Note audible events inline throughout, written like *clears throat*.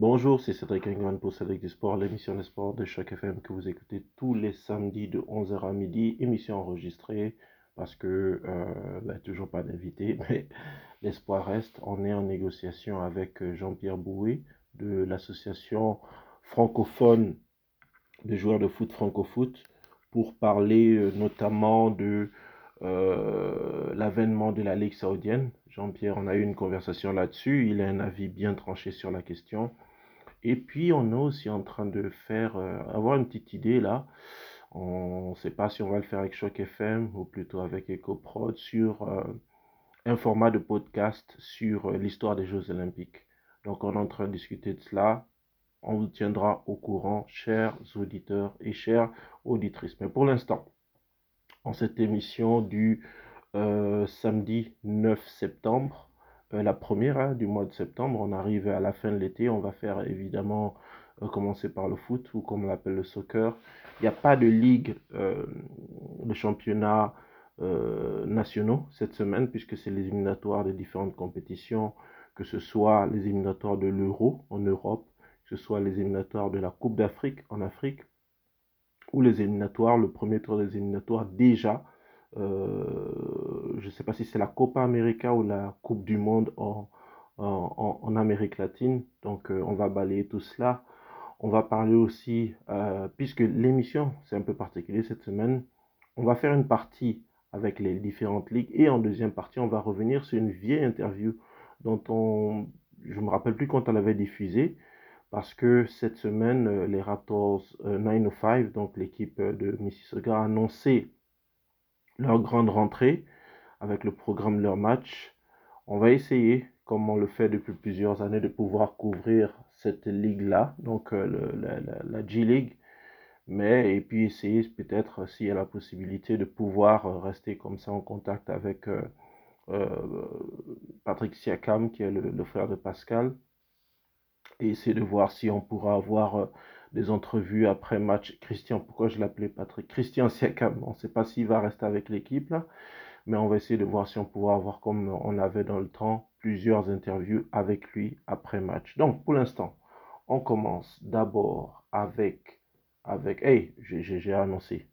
Bonjour, c'est Cédric Engman pour Cédric du Sport, l'émission des sports de Choc FM que vous écoutez tous les samedis de 11h à midi, émission enregistrée parce que euh, ben, toujours pas d'invité, *laughs* mais l'espoir reste. On est en négociation avec euh, Jean-Pierre Boué de l'association francophone de joueurs de foot francofoot pour parler euh, notamment de l'avènement de la Ligue saoudienne. Jean-Pierre, on a eu une conversation là-dessus. Il a un avis bien tranché sur la question. Et puis, on est aussi en train de faire, euh, avoir une petite idée là. On ne sait pas si on va le faire avec Choc FM ou plutôt avec EcoProd sur euh, un format de podcast sur l'histoire des Jeux Olympiques. Donc, on est en train de discuter de cela. On vous tiendra au courant, chers auditeurs et chères auditrices. Mais pour l'instant, en cette émission du euh, samedi 9 septembre, euh, la première hein, du mois de septembre. On arrive à la fin de l'été. On va faire évidemment euh, commencer par le foot ou comme on l'appelle le soccer. Il n'y a pas de ligue de championnat nationaux cette semaine puisque c'est les éliminatoires des différentes compétitions, que ce soit les éliminatoires de l'Euro en Europe, que ce soit les éliminatoires de la Coupe d'Afrique en Afrique ou les éliminatoires, le premier tour des éliminatoires déjà. Euh, je ne sais pas si c'est la Copa América ou la Coupe du Monde en, Amérique latine. Donc euh, on va balayer tout cela. On va parler aussi, euh, puisque l'émission, c'est un peu particulier cette semaine, on va faire une partie avec les différentes ligues et en deuxième partie, on va revenir sur une vieille interview dont on, je me rappelle plus quand elle avait diffusé, parce que cette semaine, les Raptors 905, euh, donc l'équipe de Mississauga, a annoncé leur grande rentrée avec le programme de leur match. On va essayer, comme on le fait depuis plusieurs années, de pouvoir couvrir cette ligue-là, donc la, G-League, mais et puis essayer peut-être s'il y a la possibilité de pouvoir rester comme ça en contact avec Patrick Siakam, qui est le frère de Pascal, et essayer de voir si on pourra avoir euh, des entrevues après match. Christian, pourquoi je l'appelais Patrick? Christian Siakam, on ne sait pas s'il va rester avec l'équipe mais on va essayer de voir si on pourra avoir comme on avait dans le temps plusieurs interviews avec lui après match. Donc pour l'instant, on commence d'abord avec avec hey, j'ai annoncé.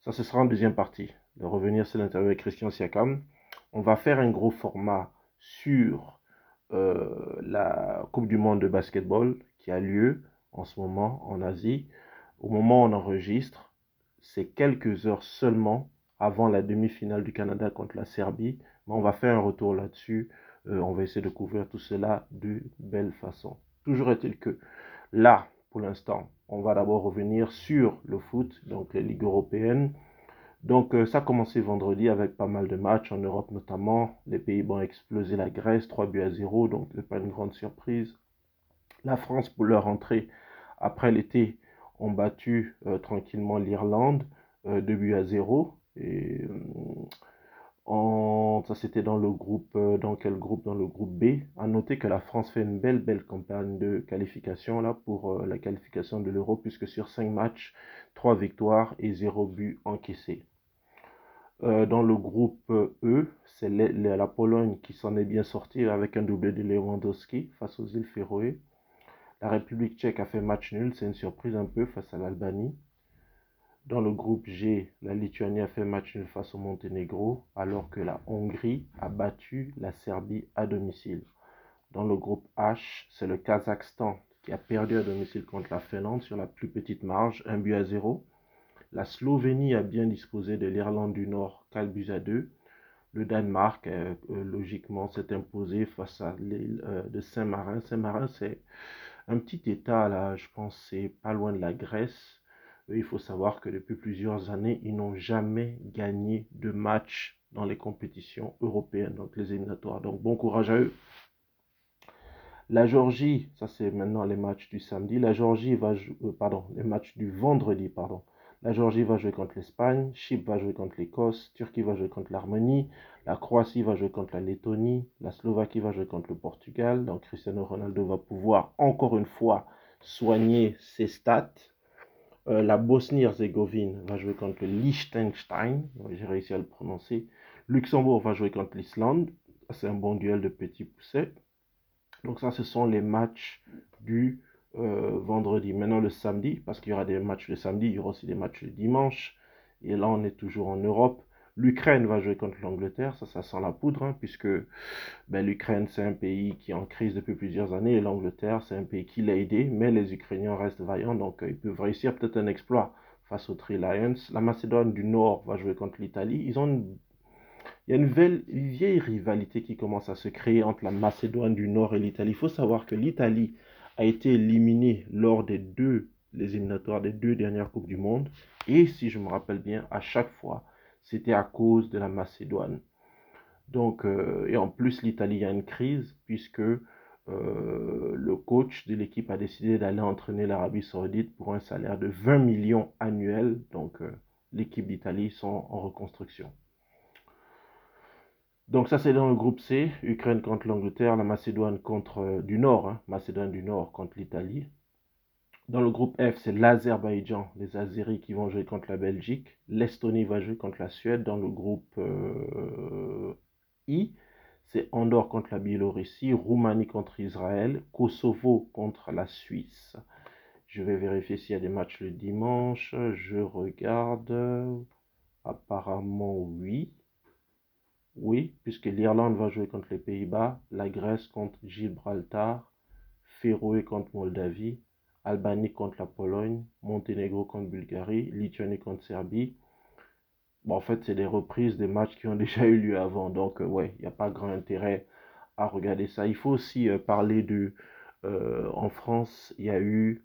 Ça ce sera en deuxième partie de revenir sur l'interview avec Christian Siakam. On va faire un gros format sur euh, la Coupe du Monde de basketball qui a lieu en ce moment en Asie. Au moment où on enregistre, c'est quelques heures seulement avant la demi-finale du Canada contre la Serbie. Mais on va faire un retour là-dessus. Euh, on va essayer de couvrir tout cela de belle façon. Toujours est-il que là, pour l'instant, on va d'abord revenir sur le foot, donc les ligues européennes. Donc euh, ça a commencé vendredi avec pas mal de matchs en Europe notamment. Les Pays-Bas ont explosé la Grèce, 3 buts à 0, donc pas une grande surprise. La France, pour leur entrée après l'été, ont battu euh, tranquillement l'Irlande, 2 euh, buts à 0. Et ça c'était dans le groupe, dans quel groupe? Dans le groupe B. À noter que la France fait une belle, belle campagne de qualification là pour la qualification de l'Euro, puisque sur 5 matchs, 3 victoires et 0 but encaissés. Euh, dans le groupe E, c'est la Pologne qui s'en est bien sortie avec un doublé de Lewandowski face aux îles Féroé. La République tchèque a fait match nul, c'est une surprise un peu face à l'Albanie. Dans le groupe G, la Lituanie a fait match nul face au Monténégro, alors que la Hongrie a battu la Serbie à domicile. Dans le groupe H, c'est le Kazakhstan qui a perdu à domicile contre la Finlande sur la plus petite marge, un but à zéro. La Slovénie a bien disposé de l'Irlande du Nord, 4 buts à 2. Le Danemark, euh, euh, logiquement, s'est imposé face à l'île euh, de Saint-Marin. Saint-Marin, c'est un petit État, là, je pense, c'est pas loin de la Grèce. Il faut savoir que depuis plusieurs années, ils n'ont jamais gagné de match dans les compétitions européennes, donc les éliminatoires. Donc bon courage à eux. La Georgie, ça c'est maintenant les matchs du samedi. La Georgie va jouer, pardon, les matchs du vendredi, pardon. La Géorgie va jouer contre l'Espagne, Chypre va jouer contre l'Écosse, Turquie va jouer contre l'Arménie, la Croatie va jouer contre la Lettonie, la Slovaquie va jouer contre le Portugal. Donc Cristiano Ronaldo va pouvoir encore une fois soigner ses stats. Euh, la Bosnie-Herzégovine va jouer contre le Liechtenstein, j'ai réussi à le prononcer. Luxembourg va jouer contre l'Islande, c'est un bon duel de petits poussets. Donc ça, ce sont les matchs du euh, vendredi. Maintenant, le samedi, parce qu'il y aura des matchs le samedi, il y aura aussi des matchs le dimanche. Et là, on est toujours en Europe. L'Ukraine va jouer contre l'Angleterre, ça, ça sent la poudre, hein, puisque ben, l'Ukraine, c'est un pays qui est en crise depuis plusieurs années, et l'Angleterre, c'est un pays qui l'a aidé, mais les Ukrainiens restent vaillants, donc euh, ils peuvent réussir peut-être un exploit face aux Three Lions. La Macédoine du Nord va jouer contre l'Italie. Ils ont Il y a une, une vieille rivalité qui commence à se créer entre la Macédoine du Nord et l'Italie. Il faut savoir que l'Italie a été éliminée lors des deux les éliminatoires des deux dernières Coupes du Monde. Et si je me rappelle bien, à chaque fois, c'était à cause de la Macédoine. Donc, euh, et en plus, l'Italie a une crise puisque euh, le coach de l'équipe a décidé d'aller entraîner l'Arabie Saoudite pour un salaire de 20 millions annuels. Donc, euh, l'équipe d'Italie sont en reconstruction. Donc ça c'est dans le groupe C, Ukraine contre l'Angleterre, la Macédoine contre du Nord, hein, Macédoine du Nord contre l'Italie. Dans le groupe F, c'est l'Azerbaïdjan, les Azeris qui vont jouer contre la Belgique. L'Estonie va jouer contre la Suède. Dans le groupe euh, I, c'est Andorre contre la Biélorussie, Roumanie contre Israël, Kosovo contre la Suisse. Je vais vérifier s'il y a des matchs le dimanche. Je regarde. Apparemment, oui. Oui, puisque l'Irlande va jouer contre les Pays-Bas, la Grèce contre Gibraltar, Féroé contre Moldavie, Albanie contre la Pologne, Monténégro contre Bulgarie, Lituanie contre Serbie. Bon, en fait, c'est des reprises des matchs qui ont *laughs* déjà eu lieu avant. Donc, euh, ouais, il n'y a pas grand intérêt à regarder ça. Il faut aussi euh, parler de... Euh, en France, il y a eu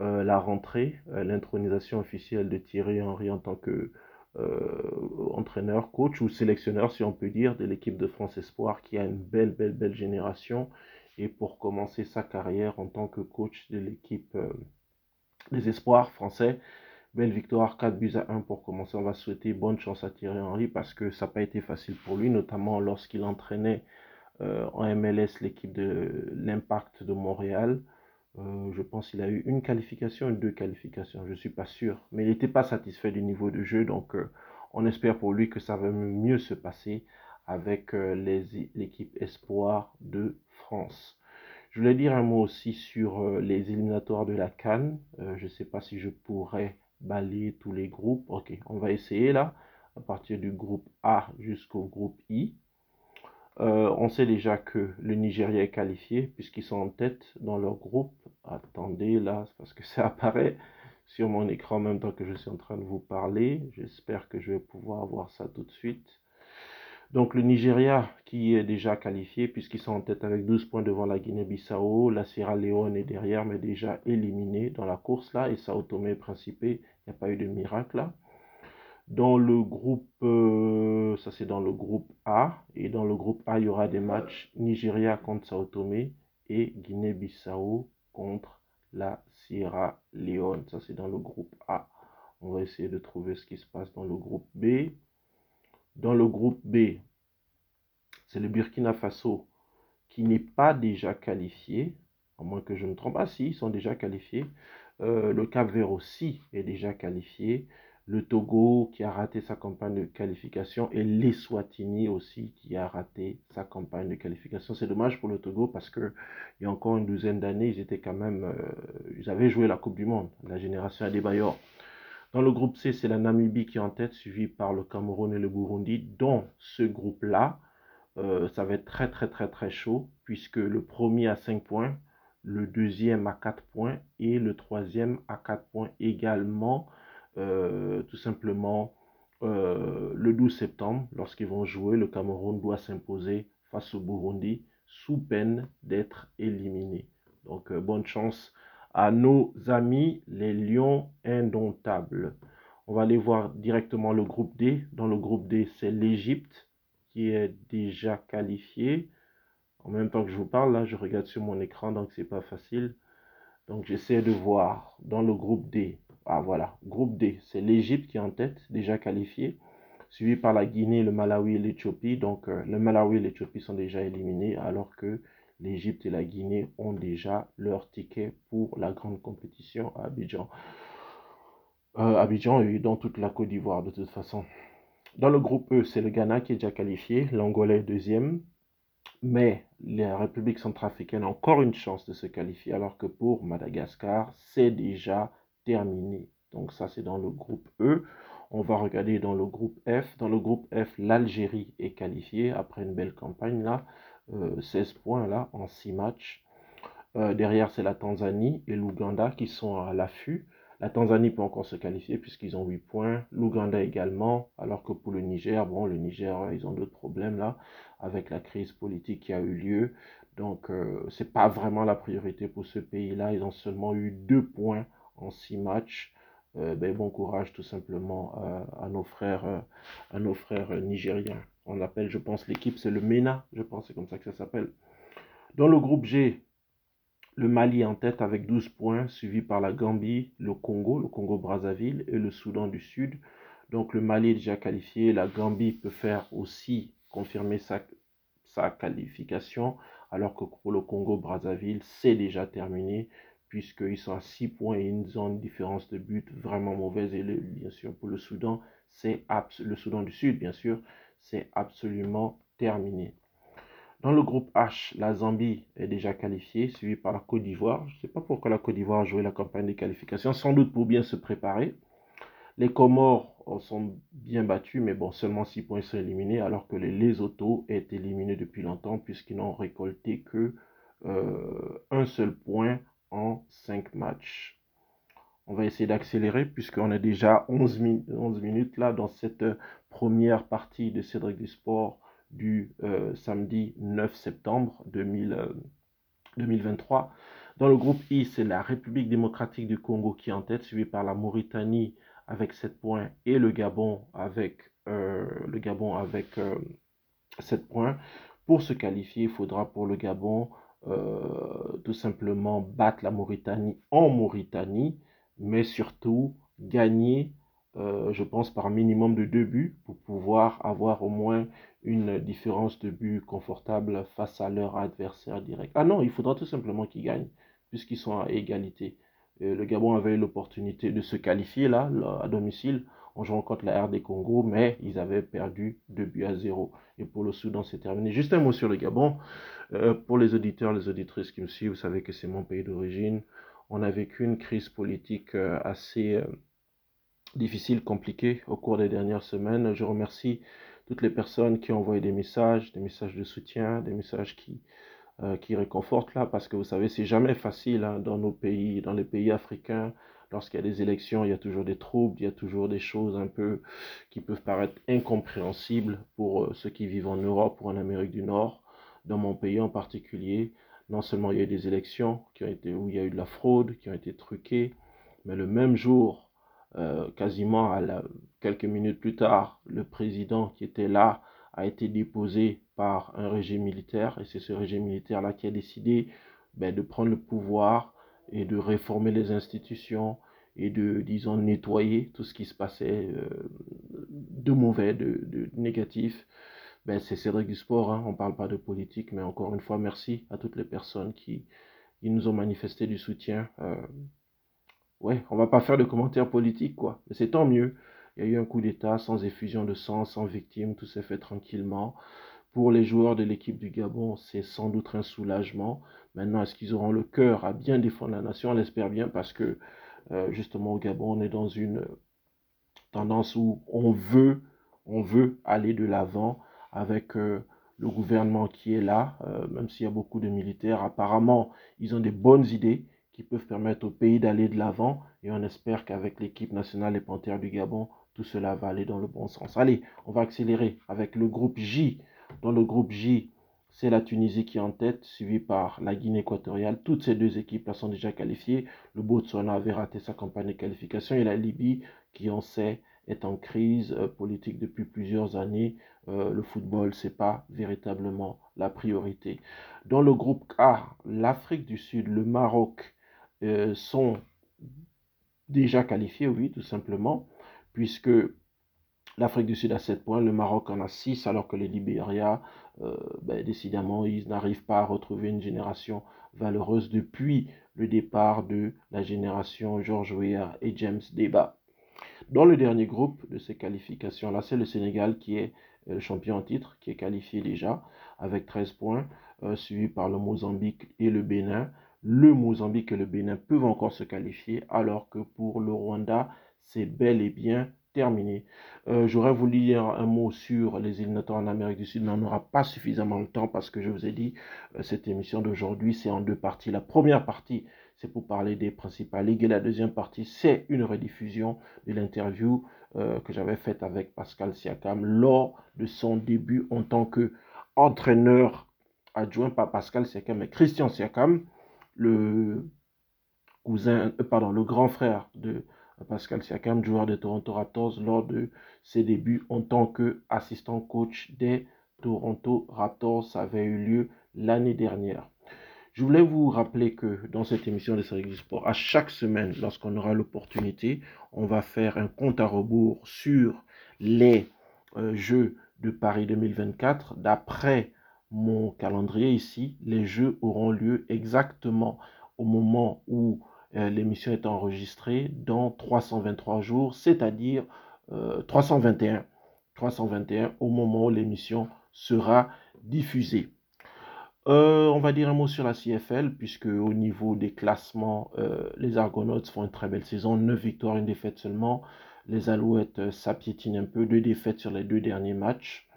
la rentrée, l'intronisation officielle de Thierry Henry en tant que entraîneur, coach ou sélectionneur, si on peut dire, de l'équipe de France Espoir, qui a une belle, belle, belle génération et pour commencer sa carrière en tant que coach de l'équipe euh, des espoirs français. Belle victoire, 4 buts à 1 pour commencer. On va souhaiter bonne chance à Thierry Henry parce que ça n'a pas été facile pour lui, notamment lorsqu'il entraînait euh, en MLS l'équipe de l'Impact de Montréal. Euh, je pense qu'il a eu une qualification et deux qualifications, je ne suis pas sûr. Mais il n'était pas satisfait du niveau de jeu, donc on espère pour lui que ça va mieux se passer avec l'équipe Espoir de France. Je voulais dire un mot aussi sur euh, les éliminatoires de la Cannes. Euh, je ne sais pas si je pourrais balayer tous les groupes. Ok, on va essayer là, à partir du groupe A jusqu'au groupe I. Euh, on sait déjà que le Nigeria est qualifié puisqu'ils sont en tête dans leur groupe. Attendez là, parce que *laughs* ça apparaît sur mon écran en même temps que je suis en train de vous parler. J'espère que je vais pouvoir voir ça tout de suite. Donc le Nigeria qui est déjà qualifié puisqu'ils sont en tête avec 12 points devant la Guinée-Bissau. La Sierra Leone est derrière mais déjà éliminé dans la course là. Et Sao Tomé et Principe, il n'y a pas eu de miracle là. Dans le groupe, euh, ça c'est dans le groupe A. Et dans le groupe A, il y aura des matchs Nigeria contre Sao Tomé et Guinée-Bissau contre la Sierra Leone. Ça c'est dans le groupe A. On va essayer de trouver ce qui se passe dans le groupe B. Dans le groupe B, c'est le Burkina Faso qui n'est pas déjà qualifié, à moins que je me trompe. Ah si, ils sont déjà qualifiés. Euh, le Cap Vert aussi est déjà qualifié. Le Togo qui a raté sa campagne de qualification et l'Eswatini aussi qui a raté sa campagne de qualification. C'est dommage pour le Togo parce que il y a encore une douzaine d'années, ils quand même, euh, avaient joué la Coupe du Monde, la génération Adebayor. Dans le groupe C, c'est la Namibie qui est en tête, suivi par le Cameroun et le Burundi. Dans ce groupe-là, euh, ça va être très très très très chaud, puisque le premier a 5 points, le deuxième a 4 points et le troisième a 4 points également. Euh, tout simplement, euh, le 12 septembre, lorsqu'ils vont jouer, le Cameroun doit s'imposer face au Burundi sous peine d'être éliminé. Donc, bonne chance à nos amis les lions indomptables. On va aller voir directement le groupe D. Dans le groupe D, c'est l'Égypte qui est déjà qualifié. En même temps que je vous parle, là, je regarde sur mon écran, donc c'est pas facile. Donc j'essaie de voir dans le groupe D. Ah voilà, groupe D, c'est l'Égypte qui est en tête, déjà qualifié, suivi par la Guinée, le Malawi et l'Éthiopie. Donc euh, le Malawi et l'Éthiopie sont déjà éliminés, alors que l'Égypte et la Guinée ont déjà leur ticket pour la grande compétition à Abidjan. Euh, Abidjan et dans toute la Côte d'Ivoire de toute façon. Dans le groupe E, c'est le Ghana qui est déjà qualifié, l'Angolais deuxième, Mais la République centrafricaine a encore une chance de se qualifier, alors que pour Madagascar, c'est déjà terminé. Donc ça, c'est dans le groupe E. On va regarder dans le groupe F. Dans le groupe F, l'Algérie est qualifiée après une belle campagne là. 16 euh, points là en 6 matchs. Euh, derrière, c'est la Tanzanie et l'Ouganda qui sont à l'affût. La Tanzanie peut encore se qualifier puisqu'ils ont 8 points. L'Ouganda également. Alors que pour le Niger, bon, le Niger, ils ont d'autres problèmes là avec la crise politique qui a eu lieu. Donc, euh, c'est pas vraiment la priorité pour ce pays-là. Ils ont seulement eu 2 points en 6 matchs. Euh, ben, bon courage tout simplement à nos frères, à nos frères nigériens. On appelle, je pense, l'équipe, c'est le MENA, je pense, c'est comme ça que ça s'appelle. Dans le groupe G, le Mali en tête avec 12 points, suivi par la Gambie, le Congo, le Congo-Brazzaville et le Soudan du Sud. Donc le Mali est déjà qualifié, la Gambie peut faire aussi confirmer sa, sa qualification, alors que pour le Congo-Brazzaville, c'est déjà terminé, puisqu'ils sont à 6 points et une différence de but vraiment mauvaise. Et bien sûr, pour le Soudan, c'est le Soudan du Sud, bien sûr, c'est absolument terminé. Dans le groupe H, la Zambie est déjà qualifiée, suivie par la Côte d'Ivoire. Je ne sais pas pourquoi la Côte d'Ivoire a joué la campagne de qualification, sans doute pour bien se préparer. Les Comores sont bien battus, mais bon, seulement 6 points sont éliminés, alors que les Lesotho est éliminé depuis longtemps, puisqu'ils n'ont récolté que euh, un seul point en 5 matchs. On va essayer d'accélérer, puisqu'on est déjà 11, 11 minutes là dans cette première partie de Cédric du Sport du euh, samedi 9 septembre 2023. Euh, Dans le groupe I, c'est la République démocratique du Congo qui est en tête, suivi par la Mauritanie avec 7 points et le Gabon avec, euh, le Gabon avec 7 points. Pour se qualifier, il faudra pour le Gabon tout simplement battre la Mauritanie en Mauritanie, mais surtout gagner euh, je pense, par minimum de deux buts pour pouvoir avoir au moins une différence de but confortable face à leur adversaire direct. Ah non, il faudra tout simplement qu'ils gagnent, puisqu'ils sont à égalité. le Gabon avait eu l'opportunité de se qualifier là, à domicile, en jouant contre la RD Congo, mais ils avaient perdu deux buts à zéro. Et pour le Soudan, c'est terminé. Juste un mot sur le Gabon. Euh, pour les auditeurs, les auditrices qui me suivent, vous savez que c'est mon pays d'origine. On a vécu une crise politique euh, assez difficile, compliqué au cours des dernières semaines. Je remercie toutes les personnes qui ont envoyé des messages, des messages de soutien, des messages qui, euh, qui réconfortent là, parce que vous savez, c'est jamais facile hein, dans nos pays, dans les pays africains. Lorsqu'il y a des élections, il y a toujours des troubles, il y a toujours des choses un peu qui peuvent paraître incompréhensibles pour euh, ceux qui vivent en Europe ou en Amérique du Nord. Dans mon pays en particulier, non seulement il y a eu des élections qui ont été, où il y a eu de la fraude, qui ont été truquées, mais le même jour, euh, quasiment à quelques minutes plus tard, le président qui était là a été déposé par un régime militaire et c'est ce régime militaire-là qui a décidé ben, de prendre le pouvoir et de réformer les institutions et de, disons, nettoyer tout ce qui se passait euh, de mauvais, de, négatif. Ben, c'est Cédric du sport, hein. on ne parle pas de politique, mais encore une fois, merci à toutes les personnes qui, nous ont manifesté du soutien. Euh, ouais, on va pas faire de commentaires politiques, quoi. Mais c'est tant mieux. Il y a eu un coup d'État sans effusion de sang, sans victime, tout s'est fait tranquillement. Pour les joueurs de l'équipe du Gabon, c'est sans doute un soulagement. Maintenant, est-ce qu'ils auront le cœur à bien défendre la nation? On l'espère bien parce que euh, justement au Gabon, on est dans une tendance où on veut, on veut aller de l'avant avec euh, le gouvernement qui est là, euh, même s'il y a beaucoup de militaires. Apparemment, ils ont des bonnes idées qui peuvent permettre au pays d'aller de l'avant. Et on espère qu'avec l'équipe nationale des Panthères du Gabon, tout cela va aller dans le bon sens. Allez, on va accélérer avec le groupe J. Dans le groupe J, c'est la Tunisie qui est en tête, suivie par la Guinée équatoriale. Toutes ces deux équipes sont déjà qualifiées. Le Botswana avait raté sa campagne de qualification et la Libye, qui on sait est en crise euh, politique depuis plusieurs années. Euh, le football, c'est pas véritablement la priorité. Dans le groupe A, l'Afrique du Sud, le Maroc euh, sont déjà qualifiés, oui, tout simplement, puisque l'Afrique du Sud a 7 points, le Maroc en a 6, alors que les Libéria, ben, décidément, ils n'arrivent pas à retrouver une génération valeureuse depuis le départ de la génération George Weah et James Deba. Dans le dernier groupe de ces qualifications-là, c'est le Sénégal qui est le champion en titre, qui est qualifié déjà avec 13 points, suivi par le Mozambique et le Bénin. Le Mozambique et le Bénin peuvent encore se qualifier, alors que pour le Rwanda, c'est bel et bien terminé. Euh, j'aurais voulu dire un mot sur les îles notaires en Amérique du Sud, mais on n'aura pas suffisamment de temps parce que je vous ai dit, euh, cette émission d'aujourd'hui, c'est en deux parties. La première partie, c'est pour parler des principales ligues et la deuxième partie, c'est une rediffusion de l'interview euh, que j'avais faite avec Pascal Siakam lors de son début en tant que entraîneur adjoint, pas Pascal Siakam, mais Christian Siakam, le cousin, pardon, le grand frère de Pascal Siakam, joueur des Toronto Raptors, lors de ses débuts en tant qu'assistant coach des Toronto Raptors. Avait eu lieu l'année dernière. Je voulais vous rappeler que dans cette émission de série du sport, à chaque semaine, lorsqu'on aura l'opportunité, on va faire un compte à rebours sur les euh, Jeux de Paris 2024. D'après mon calendrier ici, les Jeux auront lieu exactement au moment où l'émission est enregistrée dans 323 jours, c'est-à-dire 321. Euh, 321 au moment où l'émission sera diffusée. Euh, on va dire un mot sur la CFL, puisque au niveau des classements, les Argonauts font une très belle saison, 9 victoires, une défaite seulement. Les Alouettes s'apiétinent un peu, deux défaites sur les deux derniers matchs.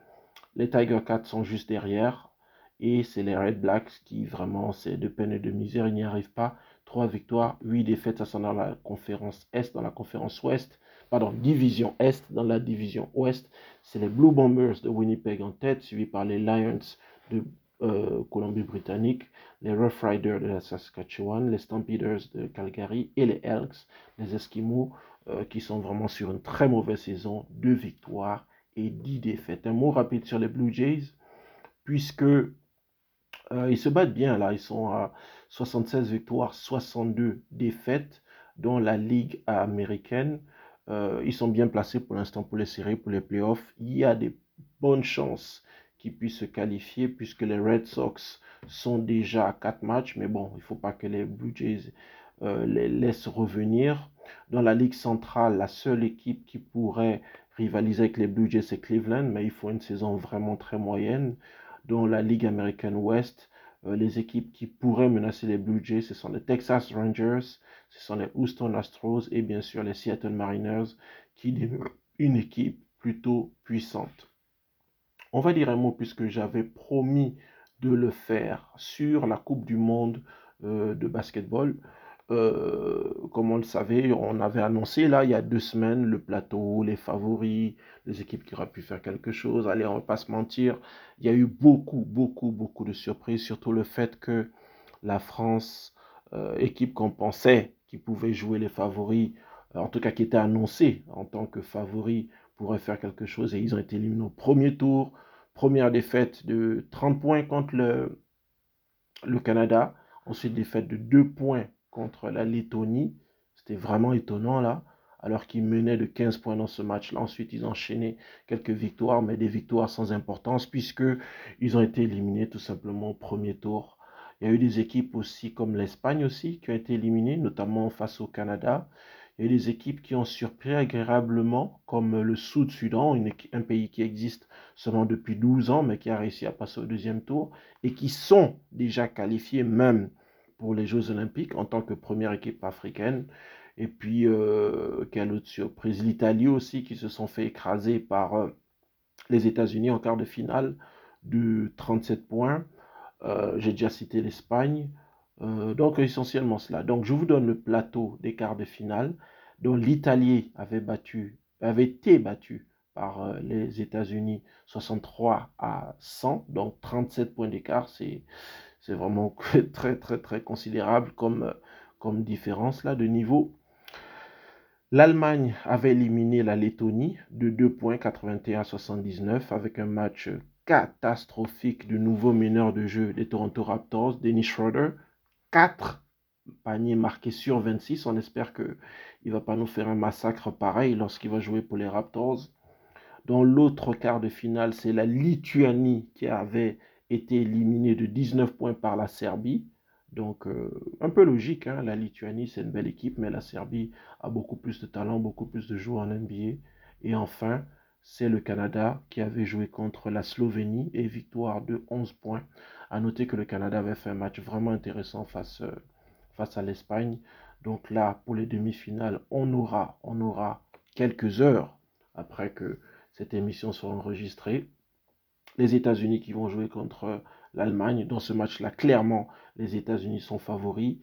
Les Tiger Cats sont juste derrière. Et c'est les Red Blacks qui vraiment, c'est de peine et de misère, ils n'y arrivent pas. 3 victoires, 8 défaites, ça sont dans la conférence Est, dans la conférence Ouest, pardon, division Est, dans la division Ouest, c'est les Blue Bombers de Winnipeg en tête, suivi par les Lions de euh, Colombie-Britannique, les Rough Riders de la Saskatchewan, les Stampeders de Calgary et les Elks, les Eskimos, euh, qui sont vraiment sur une très mauvaise saison, 2 victoires et 10 défaites. Un mot rapide sur les Blue Jays, puisque euh, ils se battent bien là, ils sont à 76 victoires, 62 défaites dans la Ligue américaine. Euh, ils sont bien placés pour l'instant pour les séries, pour les playoffs. Il y a des bonnes chances qu'ils puissent se qualifier puisque les Red Sox sont déjà à 4 matchs. Mais bon, il ne faut pas que les Blue Jays euh, les laissent revenir. Dans la Ligue centrale, la seule équipe qui pourrait rivaliser avec les Blue Jays, c'est Cleveland, mais il faut une saison vraiment très moyenne. Dans la Ligue américaine Ouest, euh, les équipes qui pourraient menacer les Blue Jays, ce sont les Texas Rangers, ce sont les Houston Astros et bien sûr les Seattle Mariners qui demeurent une équipe plutôt puissante. On va dire un mot puisque j'avais promis de le faire sur la Coupe du Monde euh, de basketball. Euh, comme on le savait, on avait annoncé là il y a deux semaines le plateau, les favoris, les équipes qui auraient pu faire quelque chose. Allez, on ne va pas se mentir, il y a eu beaucoup, beaucoup, beaucoup de surprises, surtout le fait que la France, euh, équipe qu'on pensait qui pouvait jouer les favoris, euh, en tout cas qui était annoncée en tant que favori, pourrait faire quelque chose et ils ont été éliminés au premier tour. Première défaite de 30 points contre le, le Canada. Ensuite, défaite de 2 points contre la Lettonie. C'était vraiment étonnant là, alors qu'ils menaient de 15 points dans ce match-là. Ensuite, ils ont enchaîné quelques victoires, mais des victoires sans importance, puisque ils ont été éliminés tout simplement au premier tour. Il y a eu des équipes aussi comme l'Espagne aussi qui ont été éliminées, notamment face au Canada. Il y a eu des équipes qui ont surpris agréablement, comme le Sud-Soudan, un pays qui existe seulement depuis 12 ans, mais qui a réussi à passer au deuxième tour, et qui sont déjà qualifiés même pour les Jeux Olympiques en tant que première équipe africaine. Et puis, euh, quelle autre surprise? L'Italie aussi, qui se sont fait écraser par euh, les États-Unis en quart de finale de 37 points. Euh, j'ai déjà cité l'Espagne. donc, essentiellement cela. Donc, je vous donne le plateau des quarts de finale, dont l'Italie avait battu, avait été battu par les États-Unis 63 à 100, donc 37 points d'écart, c'est c'est vraiment *laughs* très, très, très considérable comme, comme différence de niveau. L'Allemagne avait éliminé la Lettonie de 2 points 81 à 79 avec un match catastrophique du nouveau meneur de jeu des Toronto Raptors, Dennis Schroeder. 4 paniers marqués sur 26. On espère qu'il ne va pas nous faire un massacre pareil lorsqu'il va jouer pour les Raptors. Dans l'autre quart de finale, c'est la Lituanie qui avait été éliminé de 19 points par la Serbie. Donc, euh, un peu logique, hein. la Lituanie, c'est une belle équipe, mais la Serbie a beaucoup plus de talent, beaucoup plus de joueurs en NBA. Et enfin, c'est le Canada qui avait joué contre la Slovénie et victoire de 11 points. À noter que le Canada avait fait un match vraiment intéressant face, euh, face à l'Espagne. Donc là, pour les demi-finales, on aura, on aura quelques heures après que cette émission soit enregistrée. Les États-Unis qui vont jouer contre l'Allemagne. Dans ce match-là, clairement, les États-Unis sont favoris.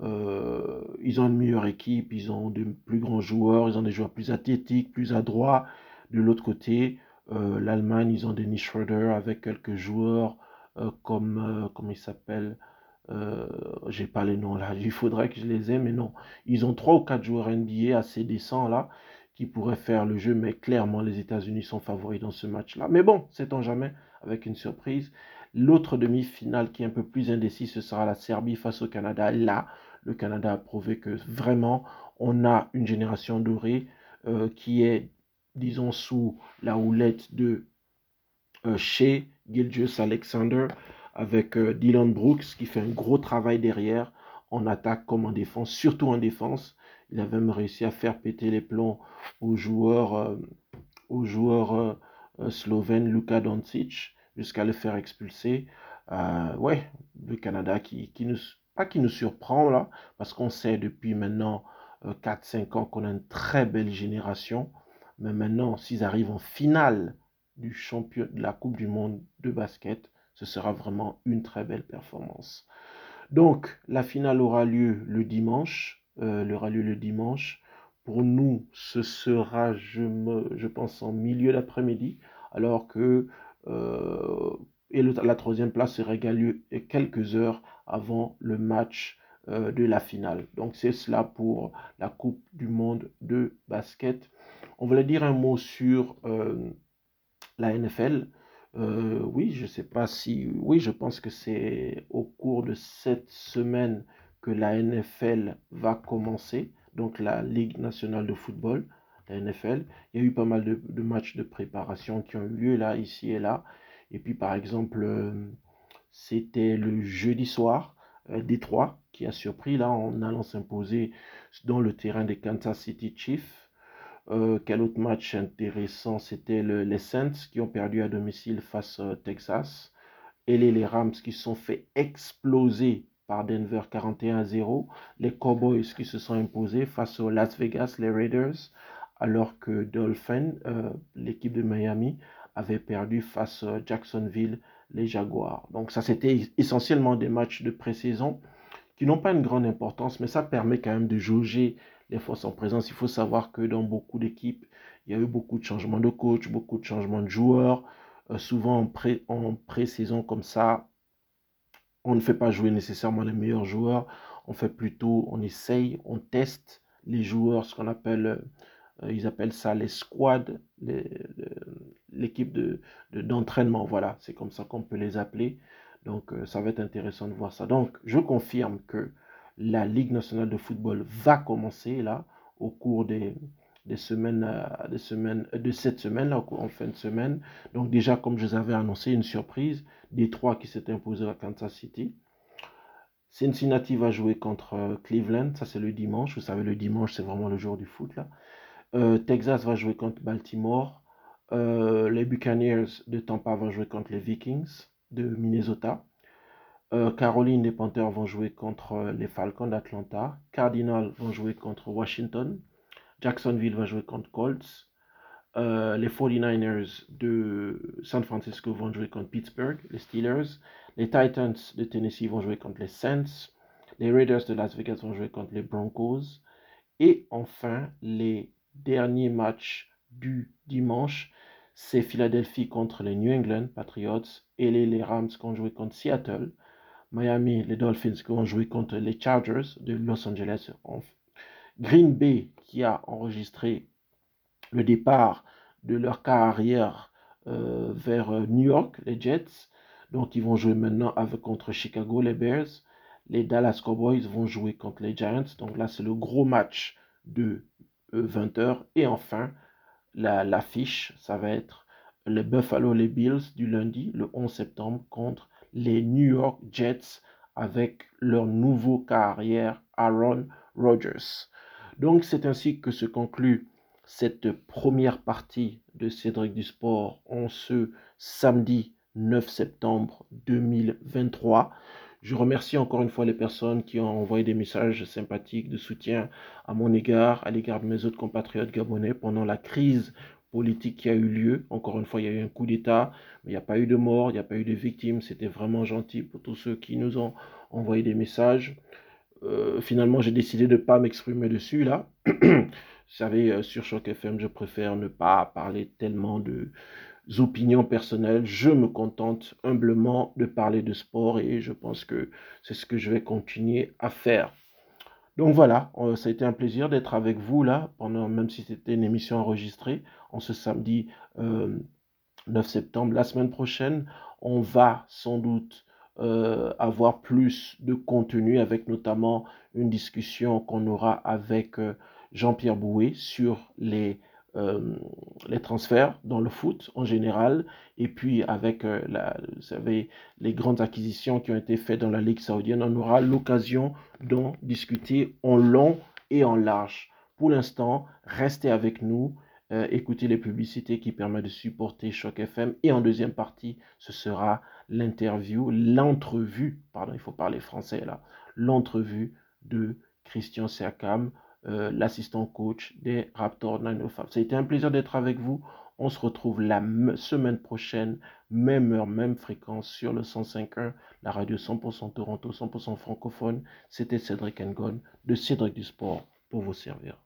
Euh, ils ont une meilleure équipe, ils ont de plus grands joueurs, ils ont des joueurs plus athlétiques, plus adroits. De l'autre côté, euh, l'Allemagne, ils ont Denis Schroeder avec quelques joueurs euh, comme, comment il s'appelle J'ai pas les noms là, *laughs* il faudrait que je les aie, mais non. Ils ont trois ou quatre joueurs NBA assez décents là qui pourraient faire le jeu, mais clairement, les États-Unis sont favoris dans ce match-là. Mais bon, sait-on jamais, avec une surprise. L'autre demi-finale qui est un peu plus indécis, ce sera la Serbie face au Canada. Là, le Canada a prouvé que vraiment, on a une génération dorée euh, qui est, disons, sous la houlette de euh, Shea Gilgius Alexander avec euh, Dylan Brooks qui fait un gros travail derrière en attaque comme en défense, surtout en défense. Il a même réussi à faire péter les plombs aux joueurs, aux joueurs slovènes Luka Doncic jusqu'à le faire expulser. Euh, ouais, le Canada qui, qui nous, pas qui nous surprend là, parce qu'on sait depuis maintenant 4-5 euh, ans qu'on a une très belle génération. Mais maintenant, s'ils arrivent en finale du champion de la Coupe du Monde de basket, ce sera vraiment une très belle performance. Donc, la finale aura lieu le dimanche. Euh, lieu le dimanche. Pour nous, ce sera, je, me, je pense, en milieu d'après-midi, alors que euh, et la troisième place serait gagnée quelques heures avant le match euh, de la finale. Donc c'est cela pour la Coupe du Monde de basket. On voulait dire un mot sur euh, la NFL. oui, je ne sais pas si... Oui, je pense que c'est au cours de cette semaine que la NFL va commencer. Donc la Ligue nationale de football la NFL. Il y a eu pas mal de, matchs de préparation qui ont eu lieu là, ici et là. Et puis par exemple, euh, c'était le jeudi soir, euh, Détroit qui a surpris là en allant s'imposer dans le terrain des Kansas City Chiefs. Euh, quel autre match intéressant C'était le, les Saints qui ont perdu à domicile face au Texas. Et les, les Rams qui sont fait exploser par Denver 41 à 0. Les Cowboys qui se sont imposés face aux Las Vegas, les Raiders alors que Dolphin, euh, l'équipe de Miami, avait perdu face à Jacksonville, les Jaguars. Donc ça, c'était essentiellement des matchs de pré-saison qui n'ont pas une grande importance, mais ça permet quand même de jauger les forces en présence. Il faut savoir que dans beaucoup d'équipes, il y a eu beaucoup de changements de coach, beaucoup de changements de joueurs. Euh, souvent en pré-saison comme ça, on ne fait pas jouer nécessairement les meilleurs joueurs. On fait plutôt, on essaye, on teste les joueurs, ce qu'on appelle euh, ils appellent ça les squads, l'équipe de, d'entraînement. voilà, c'est comme ça qu'on peut les appeler. Donc, euh, ça va être intéressant de voir ça. Donc, je confirme que la Ligue nationale de football va commencer là au cours des, semaines, euh, des semaines, de cette semaine, en fin de semaine. Donc, déjà, comme je vous avais annoncé, une surprise, Détroit qui s'est imposé à Kansas City. Cincinnati va jouer contre Cleveland, ça c'est le dimanche. Vous savez, le dimanche, c'est vraiment le jour du foot là. Euh, Texas va jouer contre Baltimore. Euh, les Buccaneers de Tampa vont jouer contre les Vikings de Minnesota. Euh, Caroline, les Panthers vont jouer contre les Falcons d'Atlanta. Cardinals vont jouer contre Washington. Jacksonville va jouer contre Colts. les 49ers de San Francisco vont jouer contre Pittsburgh, les Steelers. Les Titans de Tennessee vont jouer contre les Saints. Les Raiders de Las Vegas vont jouer contre les Broncos. Et enfin, les dernier match du dimanche, c'est Philadelphie contre les New England Patriots et les, Rams qui ont joué contre Seattle. Miami, les Dolphins qui ont joué contre les Chargers de Los Angeles. Green Bay qui a enregistré le départ de leur carrière euh, vers euh, New York, les Jets. Donc ils vont jouer maintenant avec, contre Chicago, les Bears. Les Dallas Cowboys vont jouer contre les Giants. Donc là, c'est le gros match de 20h. Et enfin, l'affiche, ça va être les Buffalo les Bills du lundi, le 11 septembre, contre les New York Jets avec leur nouveau carrière Aaron Rodgers. Donc c'est ainsi que se conclut cette première partie de Cédric du Sport en ce samedi 9 septembre 2023. Je remercie encore une fois les personnes qui ont envoyé des messages sympathiques de soutien à mon égard, à l'égard de mes autres compatriotes gabonais pendant la crise politique qui a eu lieu. Encore une fois, il y a eu un coup d'État, mais il n'y a pas eu de mort, il n'y a pas eu de victimes. C'était vraiment gentil pour tous ceux qui nous ont envoyé des messages. Euh, finalement, j'ai décidé de ne pas m'exprimer dessus là. *clears throat* Vous savez, euh, sur Choc FM, je préfère ne pas parler tellement de opinions personnelles. Je me contente humblement de parler de sport et je pense que c'est ce que je vais continuer à faire. Donc voilà, euh, ça a été un plaisir d'être avec vous là, pendant, même si c'était une émission enregistrée, en ce samedi 9 euh, septembre. La semaine prochaine, on va sans doute euh, avoir plus de contenu avec notamment une discussion qu'on aura avec Jean-Pierre Bouet sur les euh, les transferts dans le foot en général, et puis avec euh, la, vous savez, les grandes acquisitions qui ont été faites dans la Ligue saoudienne, on aura l'occasion d'en discuter en long et en large. Pour l'instant, restez avec nous, euh, écoutez les publicités qui permettent de supporter Choc FM, et en deuxième partie, ce sera l'interview, l'entrevue, pardon, il faut parler français là, l'entrevue de Christian Siakam, euh, l'assistant coach des Raptors 905. Ça a été un plaisir d'être avec vous. On se retrouve la semaine prochaine, même heure, même fréquence sur le 105.1, la radio 100% Toronto, 100% francophone. C'était Cédric Engon de Cédric du Sport pour vous servir.